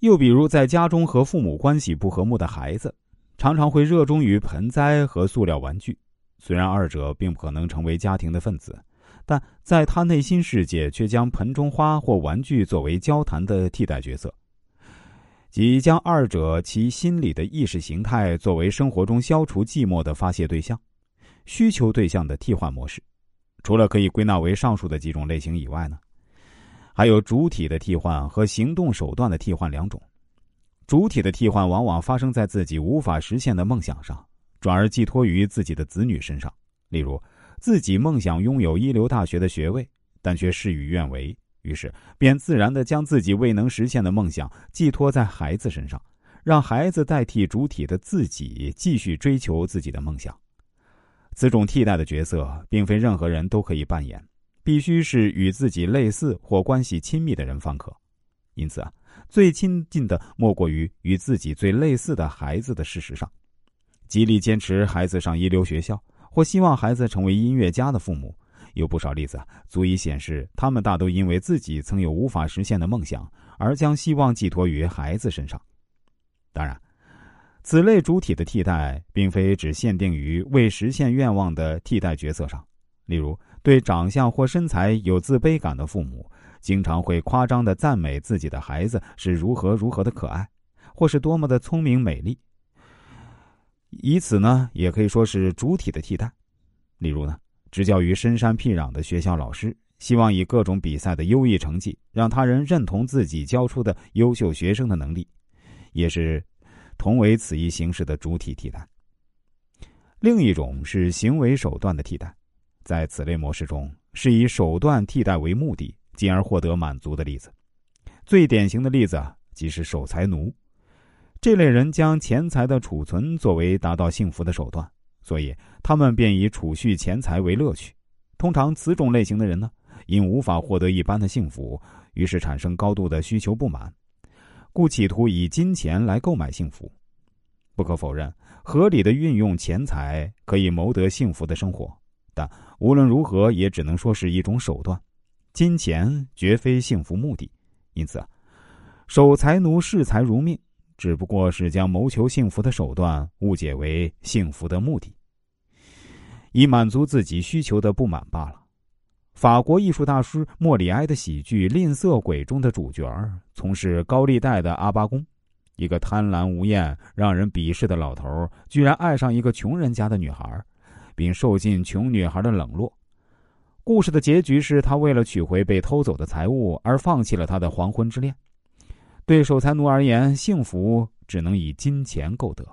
又比如，在家中和父母关系不和睦的孩子，常常会热衷于盆栽和塑料玩具。虽然二者并不可能成为家庭的分子，但在他内心世界却将盆中花或玩具作为交谈的替代角色，即将二者其心理的意识形态作为生活中消除寂寞的发泄对象、需求对象的替换模式。除了可以归纳为上述的几种类型以外呢？还有主体的替换和行动手段的替换两种。主体的替换往往发生在自己无法实现的梦想上，转而寄托于自己的子女身上。例如，自己梦想拥有一流大学的学位，但却事与愿违，于是便自然的将自己未能实现的梦想寄托在孩子身上，让孩子代替主体的自己继续追求自己的梦想。此种替代的角色，并非任何人都可以扮演。必须是与自己类似或关系亲密的人方可，因此啊，最亲近的莫过于与自己最类似的孩子的事实上，极力坚持孩子上一流学校或希望孩子成为音乐家的父母，有不少例子足以显示，他们大都因为自己曾有无法实现的梦想，而将希望寄托于孩子身上。当然，此类主体的替代，并非只限定于未实现愿望的替代角色上，例如。对长相或身材有自卑感的父母，经常会夸张的赞美自己的孩子是如何如何的可爱，或是多么的聪明美丽。以此呢，也可以说是主体的替代。例如呢，执教于深山僻壤的学校老师，希望以各种比赛的优异成绩，让他人认同自己教出的优秀学生的能力，也是同为此一形式的主体替代。另一种是行为手段的替代。在此类模式中，是以手段替代为目的，进而获得满足的例子。最典型的例子即是守财奴。这类人将钱财的储存作为达到幸福的手段，所以他们便以储蓄钱财为乐趣。通常，此种类型的人呢，因无法获得一般的幸福，于是产生高度的需求不满，故企图以金钱来购买幸福。不可否认，合理的运用钱财可以谋得幸福的生活。无论如何，也只能说是一种手段，金钱绝非幸福目的。因此，守财奴视财如命，只不过是将谋求幸福的手段误解为幸福的目的，以满足自己需求的不满罢了。法国艺术大师莫里埃的喜剧《吝啬鬼》中的主角从事高利贷的阿巴公，一个贪婪无厌、让人鄙视的老头，居然爱上一个穷人家的女孩。并受尽穷女孩的冷落。故事的结局是他为了取回被偷走的财物而放弃了他的黄昏之恋。对守财奴而言，幸福只能以金钱购得。